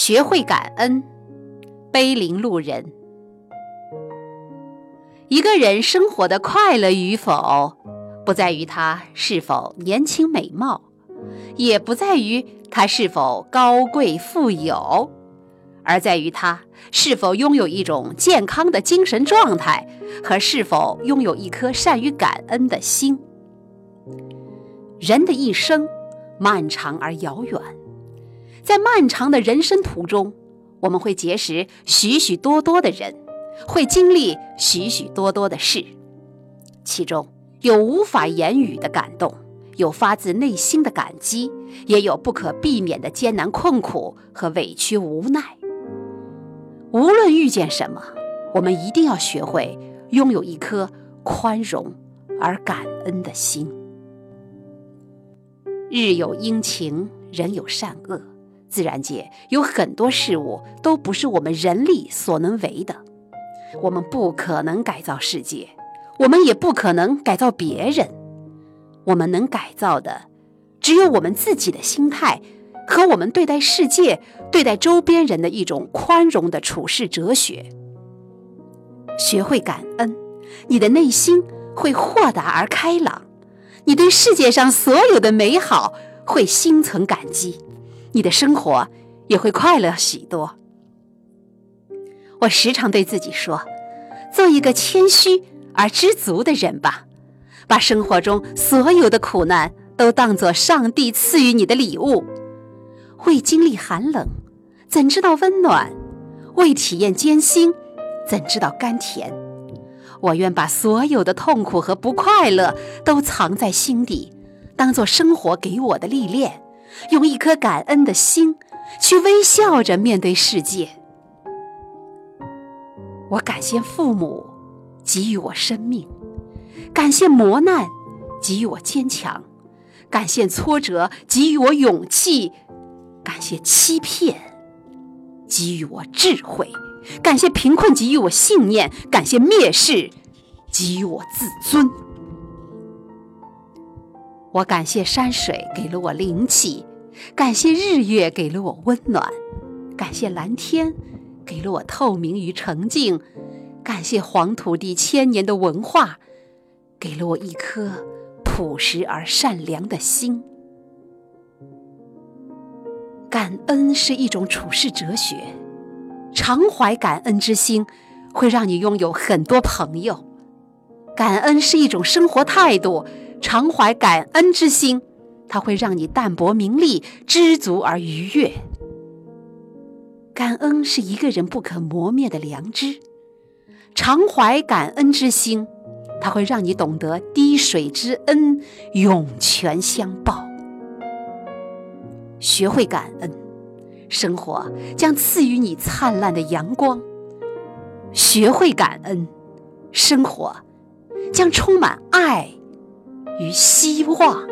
学会感恩，碑林路人。一个人生活的快乐与否，不在于他是否年轻美貌，也不在于他是否高贵富有，而在于他是否拥有一种健康的精神状态和是否拥有一颗善于感恩的心。人的一生漫长而遥远。在漫长的人生途中，我们会结识许许多多的人，会经历许许多多的事，其中有无法言语的感动，有发自内心的感激，也有不可避免的艰难困苦和委屈无奈。无论遇见什么，我们一定要学会拥有一颗宽容而感恩的心。日有阴晴，人有善恶。自然界有很多事物都不是我们人力所能为的，我们不可能改造世界，我们也不可能改造别人。我们能改造的，只有我们自己的心态和我们对待世界、对待周边人的一种宽容的处世哲学。学会感恩，你的内心会豁达而开朗，你对世界上所有的美好会心存感激。你的生活也会快乐许多。我时常对自己说：“做一个谦虚而知足的人吧，把生活中所有的苦难都当作上帝赐予你的礼物。未经历寒冷，怎知道温暖？未体验艰辛，怎知道甘甜？我愿把所有的痛苦和不快乐都藏在心底，当做生活给我的历练。”用一颗感恩的心，去微笑着面对世界。我感谢父母给予我生命，感谢磨难给予我坚强，感谢挫折给予我勇气，感谢欺骗给予我智慧，感谢贫困给予我信念，感谢蔑视给予我自尊。我感谢山水给了我灵气。感谢日月给了我温暖，感谢蓝天给了我透明与澄净，感谢黄土地千年的文化给了我一颗朴实而善良的心。感恩是一种处世哲学，常怀感恩之心会让你拥有很多朋友；感恩是一种生活态度，常怀感恩之心。它会让你淡泊名利，知足而愉悦。感恩是一个人不可磨灭的良知，常怀感恩之心，它会让你懂得滴水之恩，涌泉相报。学会感恩，生活将赐予你灿烂的阳光；学会感恩，生活将充满爱与希望。